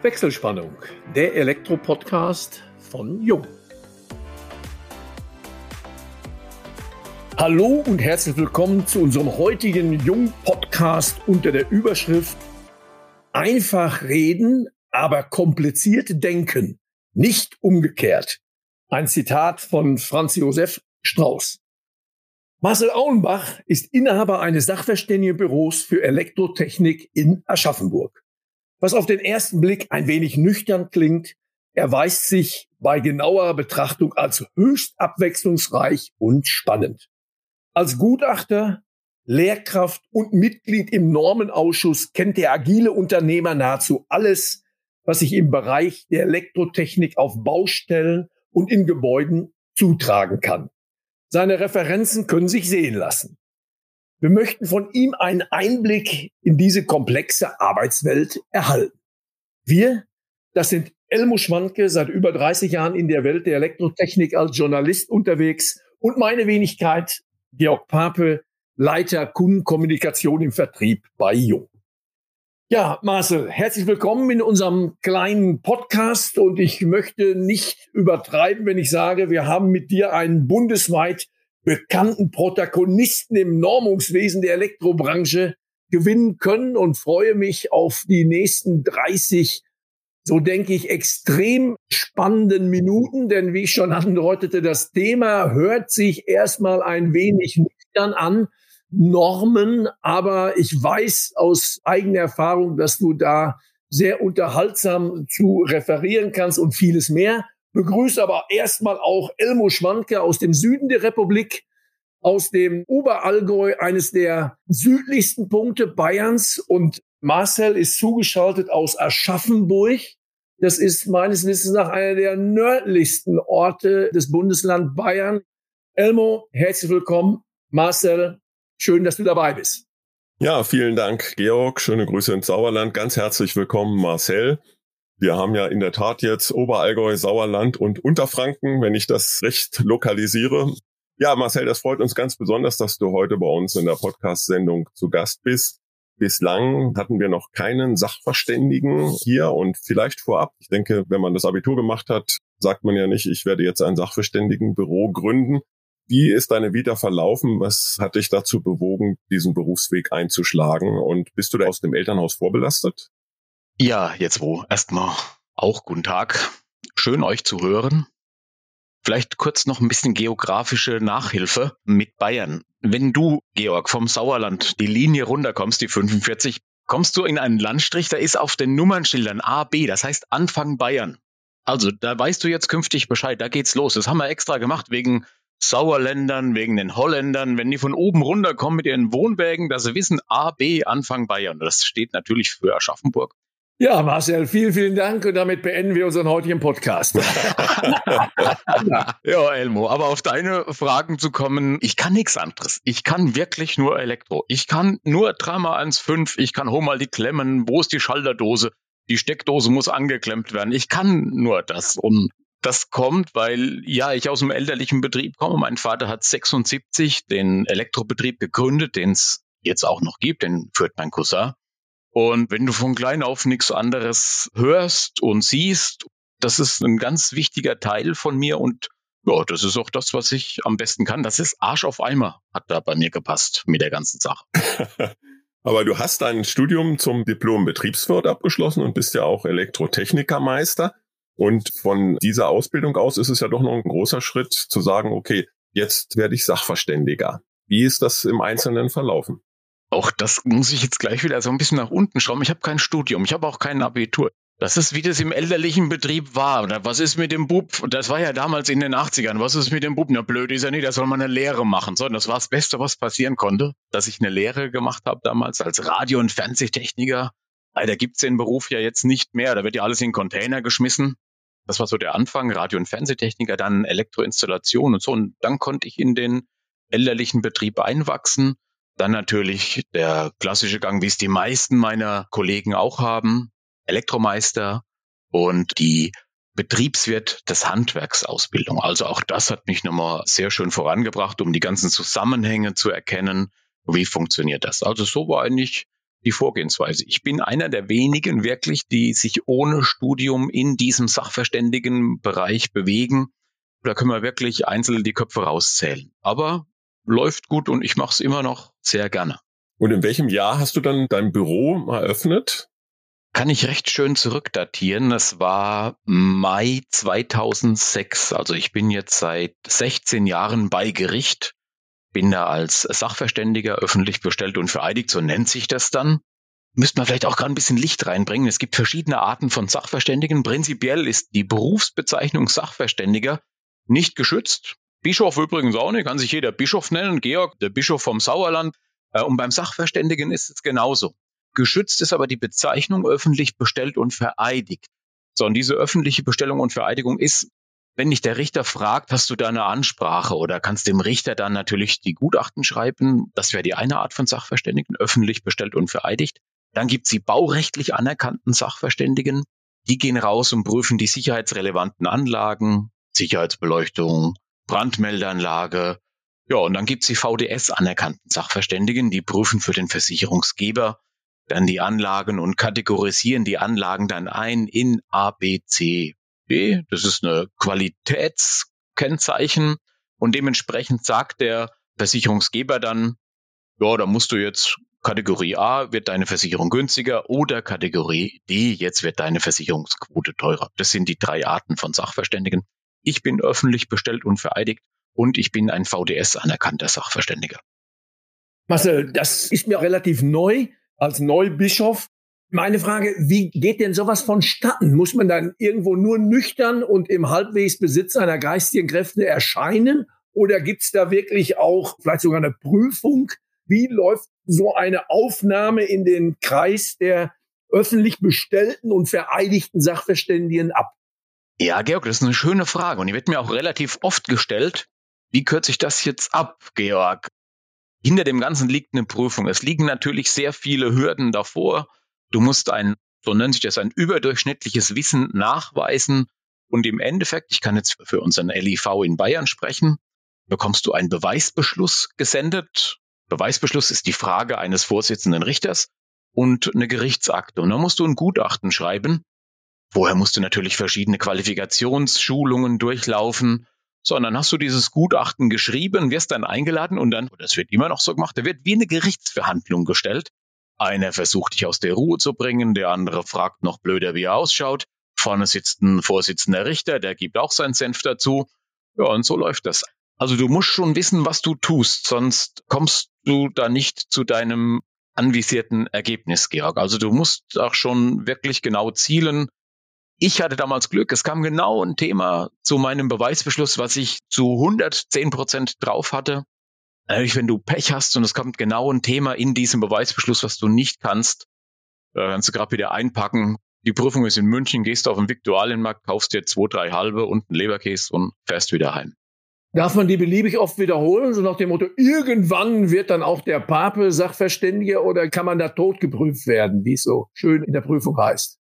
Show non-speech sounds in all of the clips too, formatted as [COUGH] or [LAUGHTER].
Wechselspannung, der Elektro-Podcast von Jung. Hallo und herzlich willkommen zu unserem heutigen Jung-Podcast unter der Überschrift Einfach reden, aber kompliziert denken, nicht umgekehrt. Ein Zitat von Franz Josef Strauß. Marcel Auenbach ist Inhaber eines Sachverständigenbüros für Elektrotechnik in Aschaffenburg. Was auf den ersten Blick ein wenig nüchtern klingt, erweist sich bei genauerer Betrachtung als höchst abwechslungsreich und spannend. Als Gutachter, Lehrkraft und Mitglied im Normenausschuss kennt der agile Unternehmer nahezu alles, was sich im Bereich der Elektrotechnik auf Baustellen und in Gebäuden zutragen kann. Seine Referenzen können sich sehen lassen. Wir möchten von ihm einen Einblick in diese komplexe Arbeitswelt erhalten. Wir, das sind Elmo Schwanke, seit über 30 Jahren in der Welt der Elektrotechnik als Journalist unterwegs und meine Wenigkeit, Georg Pape, Leiter Kundenkommunikation im Vertrieb bei Jung. Ja, Marcel, herzlich willkommen in unserem kleinen Podcast und ich möchte nicht übertreiben, wenn ich sage, wir haben mit dir einen bundesweit bekannten Protagonisten im Normungswesen der Elektrobranche gewinnen können und freue mich auf die nächsten 30, so denke ich, extrem spannenden Minuten, denn wie ich schon andeutete, das Thema hört sich erstmal ein wenig nüchtern an, Normen, aber ich weiß aus eigener Erfahrung, dass du da sehr unterhaltsam zu referieren kannst und vieles mehr. Begrüße aber erstmal auch Elmo Schwanke aus dem Süden der Republik, aus dem Oberallgäu, eines der südlichsten Punkte Bayerns. Und Marcel ist zugeschaltet aus Aschaffenburg. Das ist meines Wissens nach einer der nördlichsten Orte des Bundesland Bayern. Elmo, herzlich willkommen. Marcel, schön, dass du dabei bist. Ja, vielen Dank, Georg. Schöne Grüße ins Sauerland. Ganz herzlich willkommen, Marcel. Wir haben ja in der Tat jetzt Oberallgäu, Sauerland und Unterfranken, wenn ich das recht lokalisiere. Ja, Marcel, das freut uns ganz besonders, dass du heute bei uns in der Podcast-Sendung zu Gast bist. Bislang hatten wir noch keinen Sachverständigen hier und vielleicht vorab, ich denke, wenn man das Abitur gemacht hat, sagt man ja nicht, ich werde jetzt ein Sachverständigenbüro gründen. Wie ist deine Vita verlaufen? Was hat dich dazu bewogen, diesen Berufsweg einzuschlagen? Und bist du da aus dem Elternhaus vorbelastet? Ja, jetzt wo. Erstmal auch guten Tag. Schön euch zu hören. Vielleicht kurz noch ein bisschen geografische Nachhilfe mit Bayern. Wenn du, Georg, vom Sauerland die Linie runterkommst, die 45, kommst du in einen Landstrich, da ist auf den Nummernschildern A, B, das heißt Anfang Bayern. Also da weißt du jetzt künftig Bescheid, da geht's los. Das haben wir extra gemacht wegen Sauerländern, wegen den Holländern, wenn die von oben runterkommen mit ihren Wohnwägen, dass sie wissen, A, B, Anfang Bayern. Das steht natürlich für Aschaffenburg. Ja, Marcel, vielen, vielen Dank und damit beenden wir unseren heutigen Podcast. [LAUGHS] ja, Elmo, aber auf deine Fragen zu kommen, ich kann nichts anderes. Ich kann wirklich nur Elektro. Ich kann nur 3x1,5, ich kann hol mal die Klemmen, wo ist die Schalterdose? Die Steckdose muss angeklemmt werden. Ich kann nur das. Und das kommt, weil ja, ich aus dem elterlichen Betrieb komme. Mein Vater hat 76 den Elektrobetrieb gegründet, den es jetzt auch noch gibt, den führt mein Cousin. Und wenn du von klein auf nichts anderes hörst und siehst, das ist ein ganz wichtiger Teil von mir und ja, das ist auch das, was ich am besten kann. Das ist Arsch auf Eimer, hat da bei mir gepasst mit der ganzen Sache. [LAUGHS] Aber du hast dein Studium zum Diplom Betriebswirt abgeschlossen und bist ja auch Elektrotechnikermeister. Und von dieser Ausbildung aus ist es ja doch noch ein großer Schritt zu sagen, okay, jetzt werde ich Sachverständiger. Wie ist das im Einzelnen verlaufen? Auch das muss ich jetzt gleich wieder so ein bisschen nach unten schrauben. Ich habe kein Studium, ich habe auch kein Abitur. Das ist, wie das im elterlichen Betrieb war. Was ist mit dem Bub? Das war ja damals in den 80ern. Was ist mit dem Bub? Na, blöd ist er nicht, der soll mal eine Lehre machen. So, das war das Beste, was passieren konnte, dass ich eine Lehre gemacht habe damals als Radio- und Fernsehtechniker. Leider gibt's den Beruf ja jetzt nicht mehr. Da wird ja alles in Container geschmissen. Das war so der Anfang, Radio- und Fernsehtechniker, dann Elektroinstallation und so. Und dann konnte ich in den elterlichen Betrieb einwachsen dann natürlich der klassische Gang, wie es die meisten meiner Kollegen auch haben, Elektromeister und die Betriebswirt des Handwerksausbildung. Also auch das hat mich nochmal sehr schön vorangebracht, um die ganzen Zusammenhänge zu erkennen. Wie funktioniert das? Also so war eigentlich die Vorgehensweise. Ich bin einer der wenigen wirklich, die sich ohne Studium in diesem Sachverständigenbereich bewegen. Da können wir wirklich einzeln die Köpfe rauszählen. Aber läuft gut und ich mache es immer noch sehr gerne. Und in welchem Jahr hast du dann dein Büro eröffnet? Kann ich recht schön zurückdatieren. Das war Mai 2006. Also ich bin jetzt seit 16 Jahren bei Gericht bin da als Sachverständiger öffentlich bestellt und vereidigt, so nennt sich das dann. Müsste man vielleicht auch gerade ein bisschen Licht reinbringen. Es gibt verschiedene Arten von Sachverständigen. Prinzipiell ist die Berufsbezeichnung Sachverständiger nicht geschützt. Bischof übrigens auch nicht, kann sich jeder Bischof nennen. Georg, der Bischof vom Sauerland. Äh, und beim Sachverständigen ist es genauso. Geschützt ist aber die Bezeichnung öffentlich bestellt und vereidigt. So, und diese öffentliche Bestellung und Vereidigung ist wenn dich der Richter fragt, hast du da eine Ansprache oder kannst dem Richter dann natürlich die Gutachten schreiben. Das wäre die eine Art von Sachverständigen, öffentlich bestellt und vereidigt. Dann gibt es die baurechtlich anerkannten Sachverständigen. Die gehen raus und prüfen die sicherheitsrelevanten Anlagen, Sicherheitsbeleuchtung, Brandmeldeanlage. Ja, und dann gibt es die VDS anerkannten Sachverständigen, die prüfen für den Versicherungsgeber dann die Anlagen und kategorisieren die Anlagen dann ein in A, B, C, B. Das ist eine Qualitätskennzeichen und dementsprechend sagt der Versicherungsgeber dann, ja, da musst du jetzt Kategorie A wird deine Versicherung günstiger oder Kategorie D, jetzt wird deine Versicherungsquote teurer. Das sind die drei Arten von Sachverständigen. Ich bin öffentlich bestellt und vereidigt und ich bin ein VDS anerkannter Sachverständiger. Marcel, das ist mir relativ neu als Neubischof. Meine Frage, wie geht denn sowas vonstatten? Muss man dann irgendwo nur nüchtern und im halbwegs Besitz einer geistigen Kräfte erscheinen? Oder gibt's da wirklich auch vielleicht sogar eine Prüfung? Wie läuft so eine Aufnahme in den Kreis der öffentlich bestellten und vereidigten Sachverständigen ab? Ja, Georg, das ist eine schöne Frage und die wird mir auch relativ oft gestellt. Wie kürze ich das jetzt ab, Georg? Hinter dem Ganzen liegt eine Prüfung. Es liegen natürlich sehr viele Hürden davor. Du musst ein, so nennt sich das, ein überdurchschnittliches Wissen nachweisen. Und im Endeffekt, ich kann jetzt für unseren LIV in Bayern sprechen, bekommst du einen Beweisbeschluss gesendet. Beweisbeschluss ist die Frage eines Vorsitzenden Richters und eine Gerichtsakte. Und dann musst du ein Gutachten schreiben. Vorher musst du natürlich verschiedene Qualifikationsschulungen durchlaufen. So, und dann hast du dieses Gutachten geschrieben, wirst dann eingeladen und dann, das wird immer noch so gemacht, da wird wie eine Gerichtsverhandlung gestellt. Einer versucht dich aus der Ruhe zu bringen, der andere fragt noch blöder, wie er ausschaut. Vorne sitzt ein Vorsitzender Richter, der gibt auch seinen Senf dazu. Ja, und so läuft das. Also du musst schon wissen, was du tust, sonst kommst du da nicht zu deinem anvisierten Ergebnis, Georg. Also du musst auch schon wirklich genau zielen. Ich hatte damals Glück, es kam genau ein Thema zu meinem Beweisbeschluss, was ich zu 110 Prozent drauf hatte. Natürlich, wenn du Pech hast und es kommt genau ein Thema in diesem Beweisbeschluss, was du nicht kannst, kannst du gerade wieder einpacken. Die Prüfung ist in München, gehst du auf den Viktualienmarkt, kaufst dir zwei, drei halbe und einen Leberkäse und fährst wieder heim. Darf man die beliebig oft wiederholen, so nach dem Motto, irgendwann wird dann auch der Pape Sachverständiger oder kann man da tot geprüft werden, wie es so schön in der Prüfung heißt?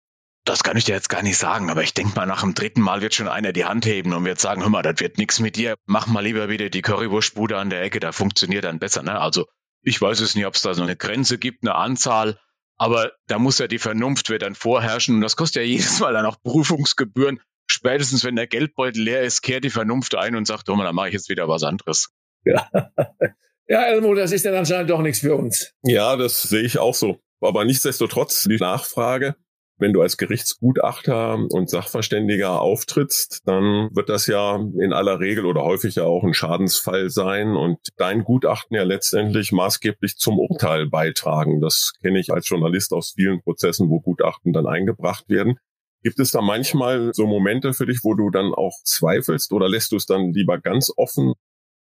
Das kann ich dir jetzt gar nicht sagen, aber ich denke mal, nach dem dritten Mal wird schon einer die Hand heben und wird sagen, hör mal, das wird nichts mit dir. Mach mal lieber wieder die Currywurstbude an der Ecke, da funktioniert dann besser. Ne? Also ich weiß es nicht, ob es da so eine Grenze gibt, eine Anzahl, aber da muss ja die Vernunft wird dann vorherrschen und das kostet ja [LAUGHS] jedes Mal dann auch Prüfungsgebühren. Spätestens wenn der Geldbeutel leer ist, kehrt die Vernunft ein und sagt, hör mal, dann mache ich jetzt wieder was anderes. Ja. [LAUGHS] ja, Elmo, das ist dann anscheinend doch nichts für uns. Ja, das sehe ich auch so. Aber nichtsdestotrotz die Nachfrage, wenn du als Gerichtsgutachter und Sachverständiger auftrittst, dann wird das ja in aller Regel oder häufig ja auch ein Schadensfall sein und dein Gutachten ja letztendlich maßgeblich zum Urteil beitragen. Das kenne ich als Journalist aus vielen Prozessen, wo Gutachten dann eingebracht werden. Gibt es da manchmal so Momente für dich, wo du dann auch zweifelst oder lässt du es dann lieber ganz offen?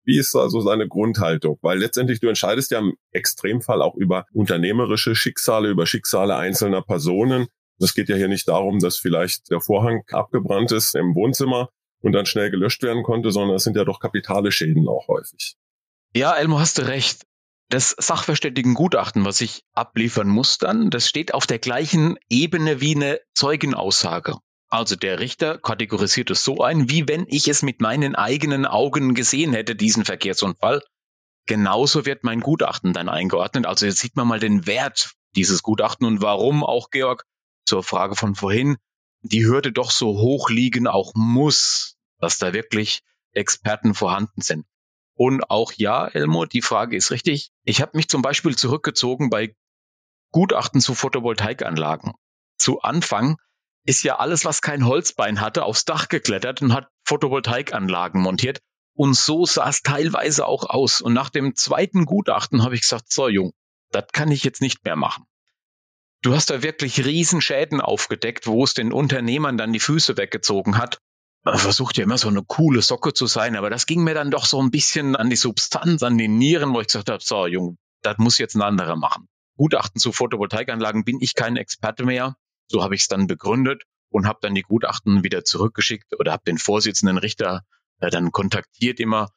Wie ist da so seine Grundhaltung? Weil letztendlich du entscheidest ja im Extremfall auch über unternehmerische Schicksale, über Schicksale einzelner Personen. Es geht ja hier nicht darum, dass vielleicht der Vorhang abgebrannt ist im Wohnzimmer und dann schnell gelöscht werden konnte, sondern es sind ja doch kapitale Schäden auch häufig. Ja, Elmo, hast du recht. Das Sachverständigengutachten, was ich abliefern muss dann, das steht auf der gleichen Ebene wie eine Zeugenaussage. Also der Richter kategorisiert es so ein, wie wenn ich es mit meinen eigenen Augen gesehen hätte, diesen Verkehrsunfall. Genauso wird mein Gutachten dann eingeordnet. Also jetzt sieht man mal den Wert dieses Gutachten und warum auch, Georg, zur Frage von vorhin, die Hürde doch so hoch liegen auch muss, dass da wirklich Experten vorhanden sind. Und auch ja, Elmo, die Frage ist richtig. Ich habe mich zum Beispiel zurückgezogen bei Gutachten zu Photovoltaikanlagen. Zu Anfang ist ja alles, was kein Holzbein hatte, aufs Dach geklettert und hat Photovoltaikanlagen montiert. Und so sah es teilweise auch aus. Und nach dem zweiten Gutachten habe ich gesagt, so Jung, das kann ich jetzt nicht mehr machen. Du hast da wirklich Riesenschäden aufgedeckt, wo es den Unternehmern dann die Füße weggezogen hat. Man versucht ja immer so eine coole Socke zu sein, aber das ging mir dann doch so ein bisschen an die Substanz, an die Nieren, wo ich gesagt habe, so Jung, das muss jetzt ein anderer machen. Gutachten zu Photovoltaikanlagen bin ich kein Experte mehr. So habe ich es dann begründet und habe dann die Gutachten wieder zurückgeschickt oder habe den Vorsitzenden Richter äh, dann kontaktiert immer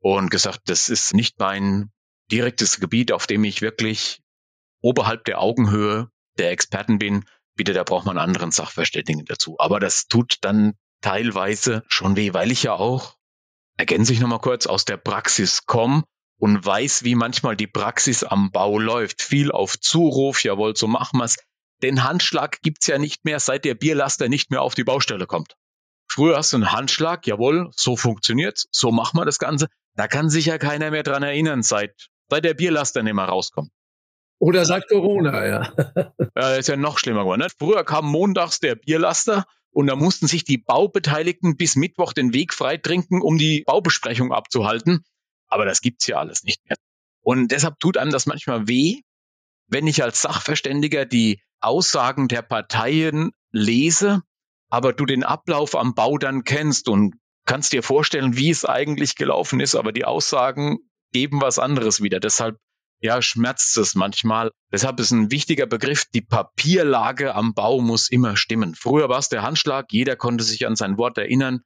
und gesagt, das ist nicht mein direktes Gebiet, auf dem ich wirklich oberhalb der Augenhöhe der Experten bin. Bitte, da braucht man einen anderen Sachverständigen dazu. Aber das tut dann teilweise schon weh, weil ich ja auch, ergänze ich nochmal kurz, aus der Praxis komme und weiß, wie manchmal die Praxis am Bau läuft. Viel auf Zuruf, jawohl, so machen wir's. Den Handschlag gibt's ja nicht mehr, seit der Bierlaster nicht mehr auf die Baustelle kommt. Früher hast du einen Handschlag, jawohl, so funktioniert's, so machen wir das Ganze. Da kann sich ja keiner mehr dran erinnern, seit, seit der Bierlaster nicht mehr rauskommt. Oder seit Corona, ja. [LAUGHS] ja, ist ja noch schlimmer geworden. Ne? Früher kam montags der Bierlaster und da mussten sich die Baubeteiligten bis Mittwoch den Weg frei trinken, um die Baubesprechung abzuhalten. Aber das gibt's ja alles nicht mehr. Und deshalb tut einem das manchmal weh, wenn ich als Sachverständiger die Aussagen der Parteien lese, aber du den Ablauf am Bau dann kennst und kannst dir vorstellen, wie es eigentlich gelaufen ist, aber die Aussagen geben was anderes wieder. Deshalb ja, schmerzt es manchmal. Deshalb ist ein wichtiger Begriff, die Papierlage am Bau muss immer stimmen. Früher war es der Handschlag, jeder konnte sich an sein Wort erinnern.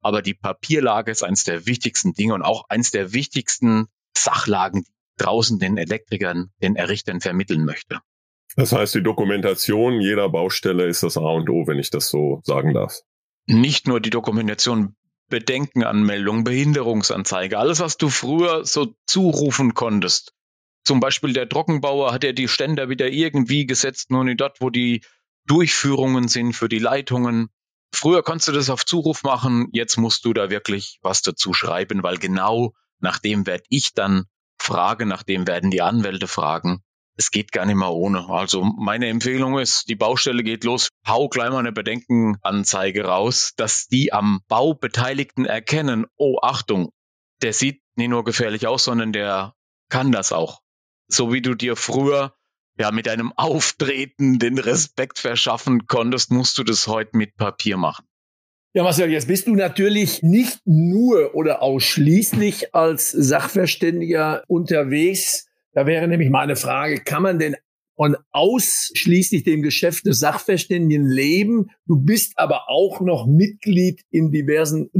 Aber die Papierlage ist eines der wichtigsten Dinge und auch eines der wichtigsten Sachlagen, die draußen den Elektrikern, den Errichtern vermitteln möchte. Das heißt, die Dokumentation jeder Baustelle ist das A und O, wenn ich das so sagen darf. Nicht nur die Dokumentation, Bedenkenanmeldung, Behinderungsanzeige, alles, was du früher so zurufen konntest. Zum Beispiel der Trockenbauer hat ja die Ständer wieder irgendwie gesetzt, nur nicht dort, wo die Durchführungen sind für die Leitungen. Früher konntest du das auf Zuruf machen, jetzt musst du da wirklich was dazu schreiben, weil genau nach dem werde ich dann fragen, nach dem werden die Anwälte fragen. Es geht gar nicht mehr ohne. Also meine Empfehlung ist, die Baustelle geht los, hau gleich mal eine Bedenkenanzeige raus, dass die am Bau Beteiligten erkennen, oh Achtung, der sieht nicht nur gefährlich aus, sondern der kann das auch. So wie du dir früher ja, mit einem Auftreten den Respekt verschaffen konntest, musst du das heute mit Papier machen. Ja, Marcel, jetzt bist du natürlich nicht nur oder ausschließlich als Sachverständiger unterwegs. Da wäre nämlich meine Frage, kann man denn von ausschließlich dem Geschäft des Sachverständigen leben? Du bist aber auch noch Mitglied in diversen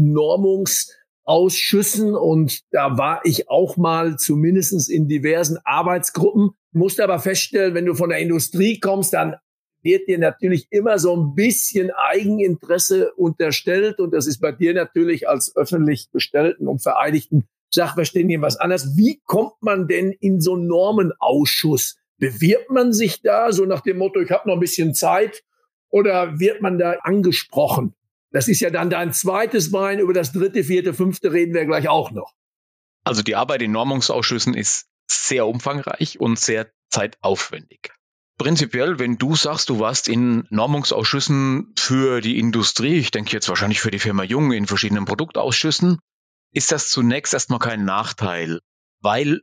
Normungsausschüssen und da war ich auch mal zumindestens in diversen Arbeitsgruppen. Musste aber feststellen, wenn du von der Industrie kommst, dann wird dir natürlich immer so ein bisschen Eigeninteresse unterstellt. Und das ist bei dir natürlich als öffentlich bestellten und vereidigten Sachverständigen was anderes. Wie kommt man denn in so einen Normenausschuss? Bewirbt man sich da so nach dem Motto, ich habe noch ein bisschen Zeit? Oder wird man da angesprochen? Das ist ja dann dein zweites Bein. Über das dritte, vierte, fünfte reden wir gleich auch noch. Also die Arbeit in Normungsausschüssen ist sehr umfangreich und sehr zeitaufwendig. Prinzipiell, wenn du sagst, du warst in Normungsausschüssen für die Industrie, ich denke jetzt wahrscheinlich für die Firma Jung in verschiedenen Produktausschüssen, ist das zunächst erstmal kein Nachteil, weil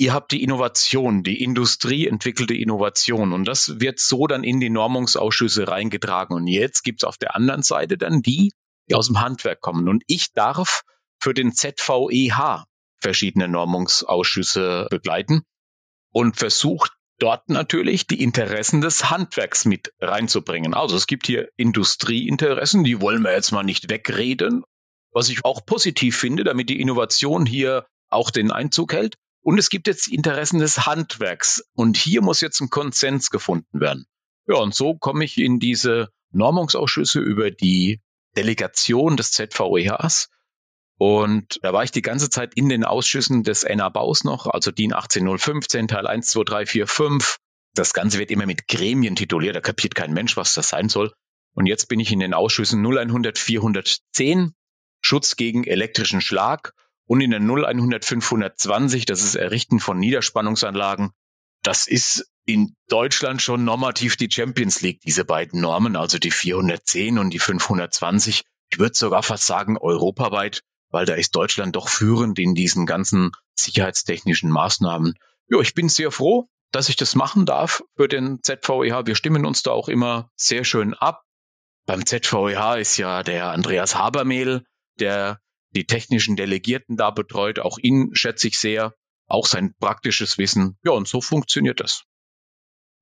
ihr habt die Innovation, die Industrie entwickelte Innovation und das wird so dann in die Normungsausschüsse reingetragen. Und jetzt gibt's auf der anderen Seite dann die, die aus dem Handwerk kommen. Und ich darf für den ZVEH verschiedene Normungsausschüsse begleiten und versucht dort natürlich die Interessen des Handwerks mit reinzubringen. Also es gibt hier Industrieinteressen, die wollen wir jetzt mal nicht wegreden, was ich auch positiv finde, damit die Innovation hier auch den Einzug hält. Und es gibt jetzt Interessen des Handwerks. Und hier muss jetzt ein Konsens gefunden werden. Ja, und so komme ich in diese Normungsausschüsse über die Delegation des ZVEHs und da war ich die ganze Zeit in den Ausschüssen des NA Baus noch, also DIN 18015, Teil 1, 2, 3, 4, 5, Das Ganze wird immer mit Gremien tituliert, da kapiert kein Mensch, was das sein soll. Und jetzt bin ich in den Ausschüssen 0100 410, Schutz gegen elektrischen Schlag und in der 0100 520, das ist Errichten von Niederspannungsanlagen. Das ist in Deutschland schon normativ die Champions League, diese beiden Normen, also die 410 und die 520. Ich würde sogar fast sagen europaweit, weil da ist Deutschland doch führend in diesen ganzen sicherheitstechnischen Maßnahmen. Ja, ich bin sehr froh, dass ich das machen darf für den ZVEH. Wir stimmen uns da auch immer sehr schön ab. Beim ZVEH ist ja der Andreas Habermehl, der die technischen Delegierten da betreut. Auch ihn schätze ich sehr. Auch sein praktisches Wissen. Ja, und so funktioniert das.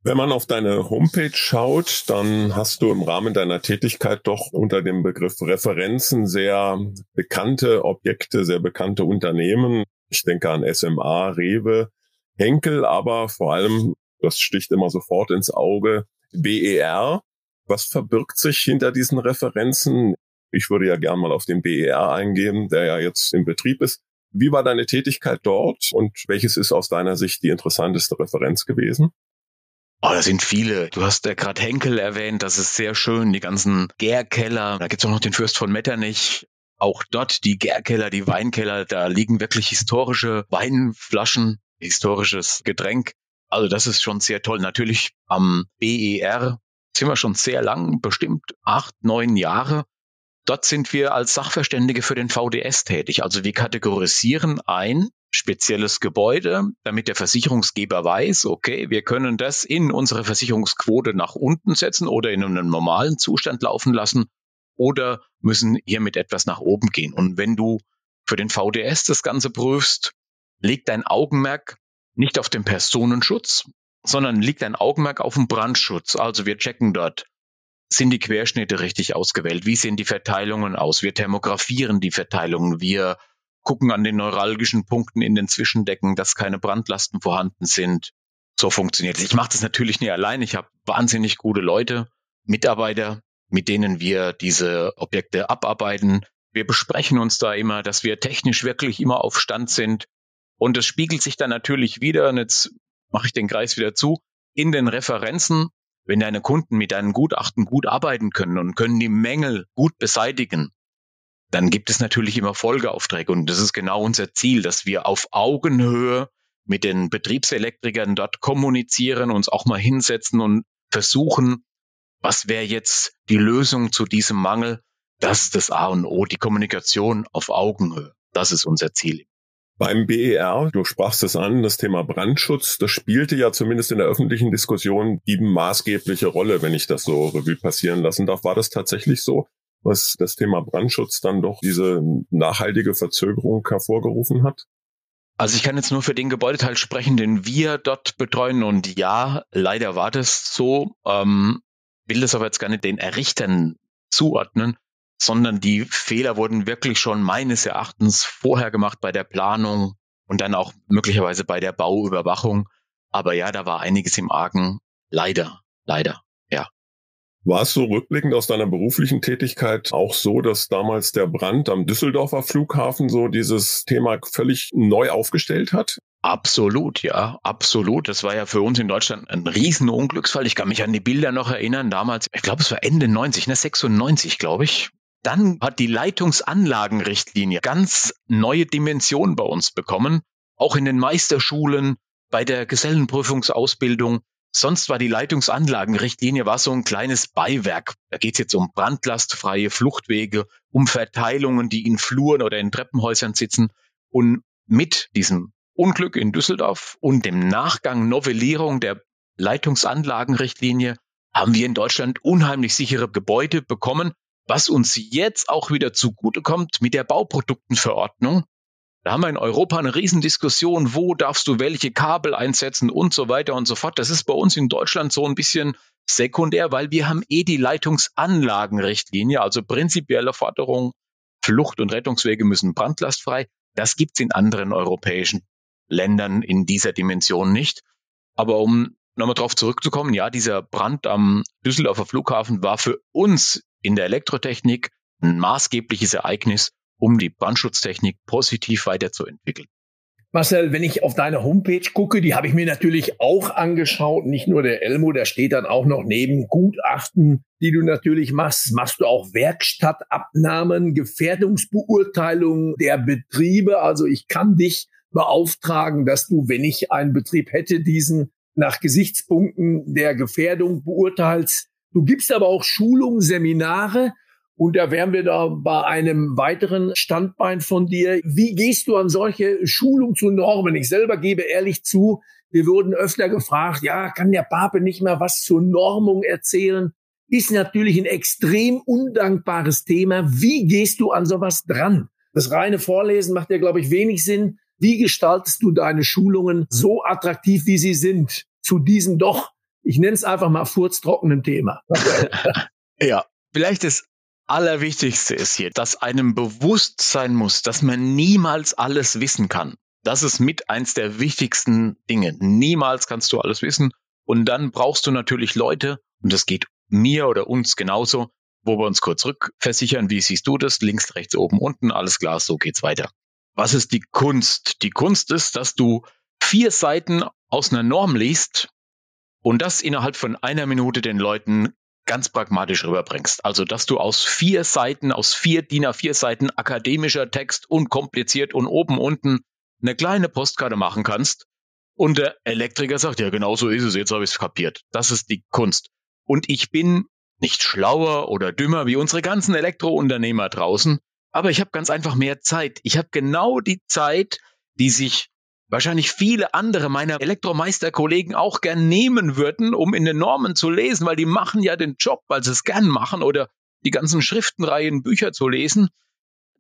Wenn man auf deine Homepage schaut, dann hast du im Rahmen deiner Tätigkeit doch unter dem Begriff Referenzen sehr bekannte Objekte, sehr bekannte Unternehmen. Ich denke an SMA, Rewe, Henkel, aber vor allem, das sticht immer sofort ins Auge, BER. Was verbirgt sich hinter diesen Referenzen? Ich würde ja gern mal auf den BER eingehen, der ja jetzt im Betrieb ist. Wie war deine Tätigkeit dort und welches ist aus deiner Sicht die interessanteste Referenz gewesen? Oh, da sind viele. Du hast ja gerade Henkel erwähnt, das ist sehr schön, die ganzen Gärkeller. Da gibt's auch noch den Fürst von Metternich. Auch dort die Gärkeller, die Weinkeller, da liegen wirklich historische Weinflaschen, historisches Getränk. Also das ist schon sehr toll. Natürlich am BER sind wir schon sehr lang, bestimmt acht, neun Jahre. Dort sind wir als Sachverständige für den VDS tätig. Also wir kategorisieren ein spezielles Gebäude, damit der Versicherungsgeber weiß, okay, wir können das in unsere Versicherungsquote nach unten setzen oder in einem normalen Zustand laufen lassen oder müssen hiermit etwas nach oben gehen. Und wenn du für den VDS das Ganze prüfst, liegt dein Augenmerk nicht auf dem Personenschutz, sondern liegt dein Augenmerk auf dem Brandschutz. Also wir checken dort, sind die Querschnitte richtig ausgewählt? Wie sehen die Verteilungen aus? Wir thermografieren die Verteilungen. Wir gucken an den neuralgischen Punkten in den Zwischendecken, dass keine Brandlasten vorhanden sind. So funktioniert es. Ich mache das natürlich nicht allein. Ich habe wahnsinnig gute Leute, Mitarbeiter, mit denen wir diese Objekte abarbeiten. Wir besprechen uns da immer, dass wir technisch wirklich immer auf Stand sind. Und es spiegelt sich dann natürlich wieder, und jetzt mache ich den Kreis wieder zu, in den Referenzen wenn deine Kunden mit deinen Gutachten gut arbeiten können und können die Mängel gut beseitigen, dann gibt es natürlich immer Folgeaufträge. Und das ist genau unser Ziel, dass wir auf Augenhöhe mit den Betriebselektrikern dort kommunizieren, uns auch mal hinsetzen und versuchen, was wäre jetzt die Lösung zu diesem Mangel? Das ist das A und O, die Kommunikation auf Augenhöhe. Das ist unser Ziel. Beim BER, du sprachst es an, das Thema Brandschutz, das spielte ja zumindest in der öffentlichen Diskussion die maßgebliche Rolle, wenn ich das so Revue passieren lassen darf. War das tatsächlich so, was das Thema Brandschutz dann doch diese nachhaltige Verzögerung hervorgerufen hat? Also ich kann jetzt nur für den Gebäudeteil sprechen, den wir dort betreuen. Und ja, leider war das so. Ähm, will das aber jetzt gar nicht den Errichtern zuordnen sondern die Fehler wurden wirklich schon meines Erachtens vorher gemacht bei der Planung und dann auch möglicherweise bei der Bauüberwachung. Aber ja, da war einiges im Argen. Leider, leider, ja. War es so rückblickend aus deiner beruflichen Tätigkeit auch so, dass damals der Brand am Düsseldorfer Flughafen so dieses Thema völlig neu aufgestellt hat? Absolut, ja, absolut. Das war ja für uns in Deutschland ein riesen Unglücksfall. Ich kann mich an die Bilder noch erinnern. Damals, ich glaube, es war Ende 90, ne, 96, glaube ich. Dann hat die Leitungsanlagenrichtlinie ganz neue Dimensionen bei uns bekommen, auch in den Meisterschulen, bei der Gesellenprüfungsausbildung. Sonst war die Leitungsanlagenrichtlinie war so ein kleines Beiwerk. Da geht es jetzt um brandlastfreie Fluchtwege, um Verteilungen, die in Fluren oder in Treppenhäusern sitzen. Und mit diesem Unglück in Düsseldorf und dem Nachgang Novellierung der Leitungsanlagenrichtlinie haben wir in Deutschland unheimlich sichere Gebäude bekommen, was uns jetzt auch wieder zugutekommt mit der Bauproduktenverordnung. Da haben wir in Europa eine Riesendiskussion, wo darfst du welche Kabel einsetzen und so weiter und so fort. Das ist bei uns in Deutschland so ein bisschen sekundär, weil wir haben eh die Leitungsanlagenrichtlinie, also prinzipielle Forderung, Flucht- und Rettungswege müssen brandlastfrei. Das gibt's in anderen europäischen Ländern in dieser Dimension nicht. Aber um nochmal drauf zurückzukommen, ja, dieser Brand am Düsseldorfer Flughafen war für uns in der Elektrotechnik ein maßgebliches Ereignis, um die Brandschutztechnik positiv weiterzuentwickeln. Marcel, wenn ich auf deine Homepage gucke, die habe ich mir natürlich auch angeschaut. Nicht nur der Elmo, da steht dann auch noch neben Gutachten, die du natürlich machst, machst du auch Werkstattabnahmen, Gefährdungsbeurteilung der Betriebe. Also ich kann dich beauftragen, dass du, wenn ich einen Betrieb hätte, diesen nach Gesichtspunkten der Gefährdung beurteilst. Du gibst aber auch Schulungen, Seminare und da wären wir da bei einem weiteren Standbein von dir. Wie gehst du an solche Schulungen zu Normen? Ich selber gebe ehrlich zu, wir wurden öfter gefragt, ja, kann der Pape nicht mehr was zur Normung erzählen? Ist natürlich ein extrem undankbares Thema. Wie gehst du an sowas dran? Das reine Vorlesen macht ja, glaube ich, wenig Sinn. Wie gestaltest du deine Schulungen so attraktiv, wie sie sind, zu diesem doch, ich nenne es einfach mal furztrockenen Thema? [LAUGHS] ja, vielleicht das Allerwichtigste ist hier, dass einem bewusst sein muss, dass man niemals alles wissen kann. Das ist mit eins der wichtigsten Dinge. Niemals kannst du alles wissen. Und dann brauchst du natürlich Leute, und das geht mir oder uns genauso, wo wir uns kurz rückversichern, wie siehst du das? Links, rechts, oben, unten, alles klar, so geht's weiter. Was ist die Kunst? Die Kunst ist, dass du vier Seiten aus einer Norm liest und das innerhalb von einer Minute den Leuten ganz pragmatisch rüberbringst. Also, dass du aus vier Seiten, aus vier DIN A4 Seiten akademischer Text, unkompliziert und oben, unten eine kleine Postkarte machen kannst. Und der Elektriker sagt, ja, genau so ist es, jetzt habe ich es kapiert. Das ist die Kunst. Und ich bin nicht schlauer oder dümmer wie unsere ganzen Elektrounternehmer draußen, aber ich habe ganz einfach mehr Zeit. Ich habe genau die Zeit, die sich wahrscheinlich viele andere meiner Elektromeisterkollegen auch gern nehmen würden, um in den Normen zu lesen, weil die machen ja den Job, weil sie es gern machen oder die ganzen Schriftenreihen, Bücher zu lesen.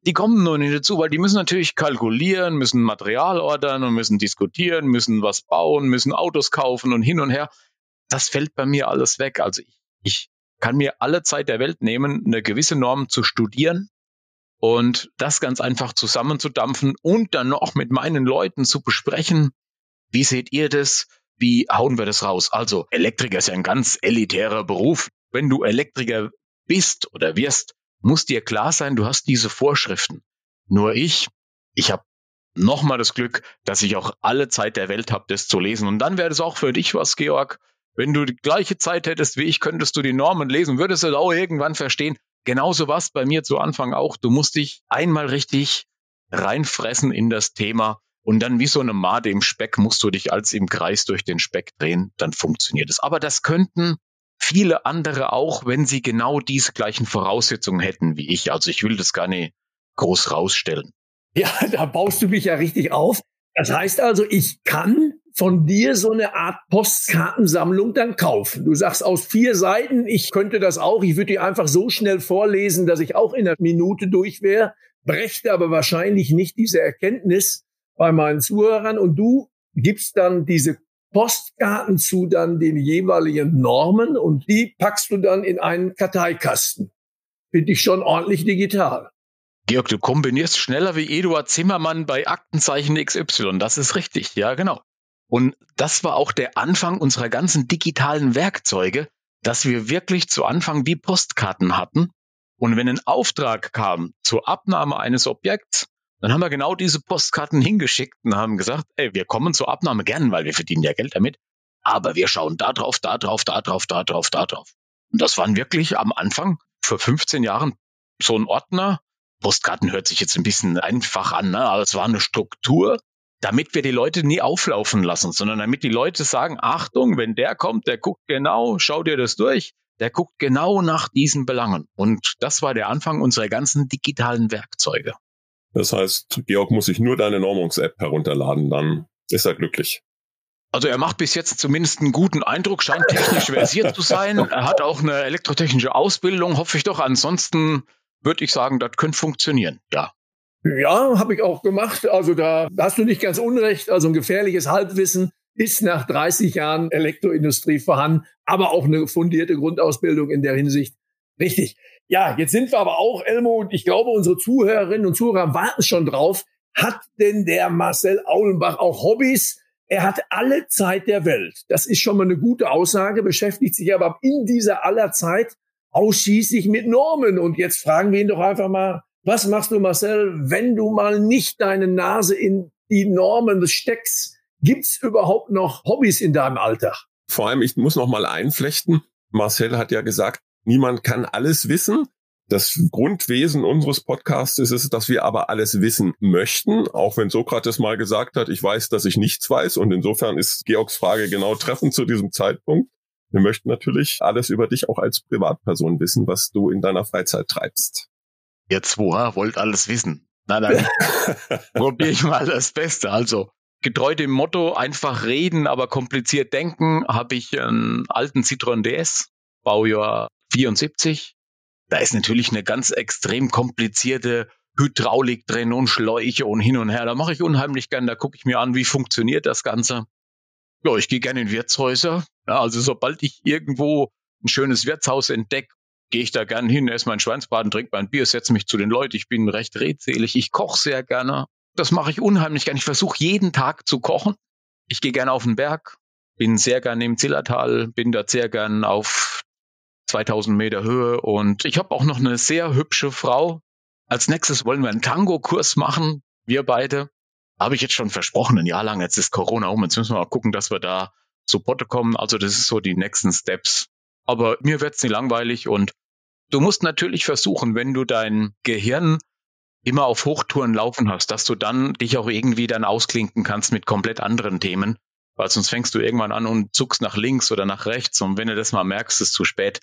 Die kommen nur nicht dazu, weil die müssen natürlich kalkulieren, müssen Material ordern und müssen diskutieren, müssen was bauen, müssen Autos kaufen und hin und her. Das fällt bei mir alles weg. Also ich, ich kann mir alle Zeit der Welt nehmen, eine gewisse Norm zu studieren, und das ganz einfach zusammenzudampfen und dann noch mit meinen Leuten zu besprechen, wie seht ihr das? Wie hauen wir das raus? Also Elektriker ist ja ein ganz elitärer Beruf. Wenn du Elektriker bist oder wirst, muss dir klar sein, du hast diese Vorschriften. Nur ich, ich habe nochmal das Glück, dass ich auch alle Zeit der Welt habe, das zu lesen. Und dann wäre das auch für dich was, Georg. Wenn du die gleiche Zeit hättest wie ich, könntest du die Normen lesen, würdest du auch irgendwann verstehen, Genauso war es bei mir zu Anfang auch. Du musst dich einmal richtig reinfressen in das Thema und dann wie so eine Made im Speck musst du dich als im Kreis durch den Speck drehen, dann funktioniert es. Aber das könnten viele andere auch, wenn sie genau diese gleichen Voraussetzungen hätten wie ich. Also ich will das gar nicht groß rausstellen. Ja, [LAUGHS] da baust du mich ja richtig auf. Das heißt also, ich kann von dir so eine Art Postkartensammlung dann kaufen. Du sagst aus vier Seiten, ich könnte das auch, ich würde die einfach so schnell vorlesen, dass ich auch in einer Minute durch wäre, brächte aber wahrscheinlich nicht diese Erkenntnis bei meinen Zuhörern und du gibst dann diese Postkarten zu dann den jeweiligen Normen und die packst du dann in einen Karteikasten. Finde ich schon ordentlich digital. Georg, du kombinierst schneller wie Eduard Zimmermann bei Aktenzeichen XY. Das ist richtig. Ja, genau. Und das war auch der Anfang unserer ganzen digitalen Werkzeuge, dass wir wirklich zu Anfang wie Postkarten hatten. Und wenn ein Auftrag kam zur Abnahme eines Objekts, dann haben wir genau diese Postkarten hingeschickt und haben gesagt, ey, wir kommen zur Abnahme gern, weil wir verdienen ja Geld damit. Aber wir schauen da drauf, da drauf, da drauf, da drauf, da drauf. Und das waren wirklich am Anfang vor 15 Jahren so ein Ordner. Postkarten hört sich jetzt ein bisschen einfach an, ne? aber es war eine Struktur, damit wir die Leute nie auflaufen lassen, sondern damit die Leute sagen, Achtung, wenn der kommt, der guckt genau, schau dir das durch, der guckt genau nach diesen Belangen. Und das war der Anfang unserer ganzen digitalen Werkzeuge. Das heißt, Georg muss sich nur deine Normungs-App herunterladen, dann ist er glücklich. Also er macht bis jetzt zumindest einen guten Eindruck, scheint technisch [LAUGHS] versiert zu sein. Er hat auch eine elektrotechnische Ausbildung, hoffe ich doch. Ansonsten würde ich sagen, das könnte funktionieren, ja. Ja, habe ich auch gemacht. Also da hast du nicht ganz unrecht. Also ein gefährliches Halbwissen ist nach 30 Jahren Elektroindustrie vorhanden, aber auch eine fundierte Grundausbildung in der Hinsicht. Richtig. Ja, jetzt sind wir aber auch, Elmo, und ich glaube, unsere Zuhörerinnen und Zuhörer warten schon drauf. Hat denn der Marcel Aulenbach auch Hobbys? Er hat alle Zeit der Welt. Das ist schon mal eine gute Aussage, beschäftigt sich aber in dieser aller Zeit ausschließlich mit Normen. Und jetzt fragen wir ihn doch einfach mal, was machst du, Marcel, wenn du mal nicht deine Nase in die Normen des Stecks. Gibt's überhaupt noch Hobbys in deinem Alltag? Vor allem, ich muss noch mal einflechten. Marcel hat ja gesagt, niemand kann alles wissen. Das Grundwesen unseres Podcasts ist es, dass wir aber alles wissen möchten, auch wenn Sokrates mal gesagt hat, ich weiß, dass ich nichts weiß. Und insofern ist Georgs Frage genau treffend zu diesem Zeitpunkt. Wir möchten natürlich alles über dich auch als Privatperson wissen, was du in deiner Freizeit treibst. Jetzt woher wollt alles wissen? Na [LAUGHS] dann probiere ich mal das Beste. Also getreu dem Motto einfach reden, aber kompliziert denken, habe ich einen alten Citroën DS, Baujahr 74, da ist natürlich eine ganz extrem komplizierte Hydraulik drin und Schläuche und hin und her. Da mache ich unheimlich gern, da gucke ich mir an, wie funktioniert das Ganze. Ja, ich gehe gerne in Wirtshäuser. Ja, also sobald ich irgendwo ein schönes Wirtshaus entdecke, gehe ich da gern hin, esse mein Schweinsbraten, trinke mein Bier, setze mich zu den Leuten. Ich bin recht redselig. Ich koche sehr gerne. Das mache ich unheimlich gern. Ich versuche jeden Tag zu kochen. Ich gehe gerne auf den Berg, bin sehr gern im Zillertal, bin da sehr gern auf 2000 Meter Höhe. Und ich habe auch noch eine sehr hübsche Frau. Als nächstes wollen wir einen Tango-Kurs machen, wir beide. Habe ich jetzt schon versprochen, ein Jahr lang. Jetzt ist Corona um. Jetzt müssen wir mal gucken, dass wir da zu Potte kommen. Also das ist so die nächsten Steps. Aber mir wird's nicht langweilig und du musst natürlich versuchen, wenn du dein Gehirn immer auf Hochtouren laufen hast, dass du dann dich auch irgendwie dann ausklinken kannst mit komplett anderen Themen, weil sonst fängst du irgendwann an und zuckst nach links oder nach rechts und wenn du das mal merkst, ist zu spät.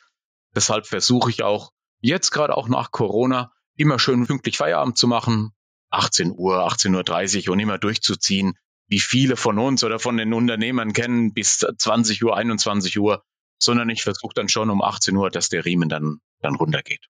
Deshalb versuche ich auch jetzt gerade auch nach Corona immer schön pünktlich Feierabend zu machen. 18 Uhr, 18.30 Uhr und immer durchzuziehen, wie viele von uns oder von den Unternehmern kennen, bis 20 Uhr, 21 Uhr, sondern ich versuche dann schon um 18 Uhr, dass der Riemen dann, dann runtergeht.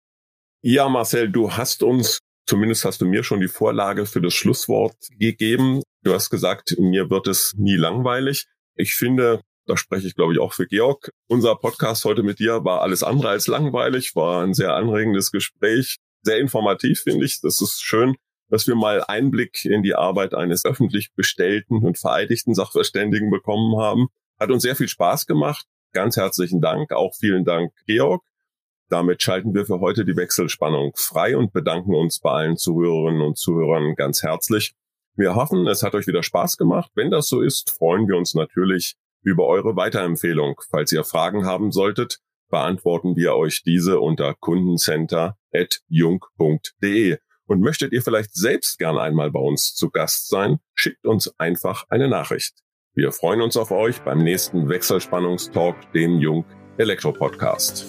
Ja, Marcel, du hast uns, zumindest hast du mir schon die Vorlage für das Schlusswort gegeben. Du hast gesagt, mir wird es nie langweilig. Ich finde, da spreche ich, glaube ich, auch für Georg. Unser Podcast heute mit dir war alles andere als langweilig, war ein sehr anregendes Gespräch, sehr informativ, finde ich. Das ist schön, dass wir mal Einblick in die Arbeit eines öffentlich bestellten und vereidigten Sachverständigen bekommen haben. Hat uns sehr viel Spaß gemacht. Ganz herzlichen Dank. Auch vielen Dank, Georg. Damit schalten wir für heute die Wechselspannung frei und bedanken uns bei allen Zuhörerinnen und Zuhörern ganz herzlich. Wir hoffen, es hat euch wieder Spaß gemacht. Wenn das so ist, freuen wir uns natürlich über eure Weiterempfehlung. Falls ihr Fragen haben solltet, beantworten wir euch diese unter kundencenter.jung.de. Und möchtet ihr vielleicht selbst gern einmal bei uns zu Gast sein, schickt uns einfach eine Nachricht. Wir freuen uns auf euch beim nächsten Wechselspannungstalk, dem Jung Elektro Podcast.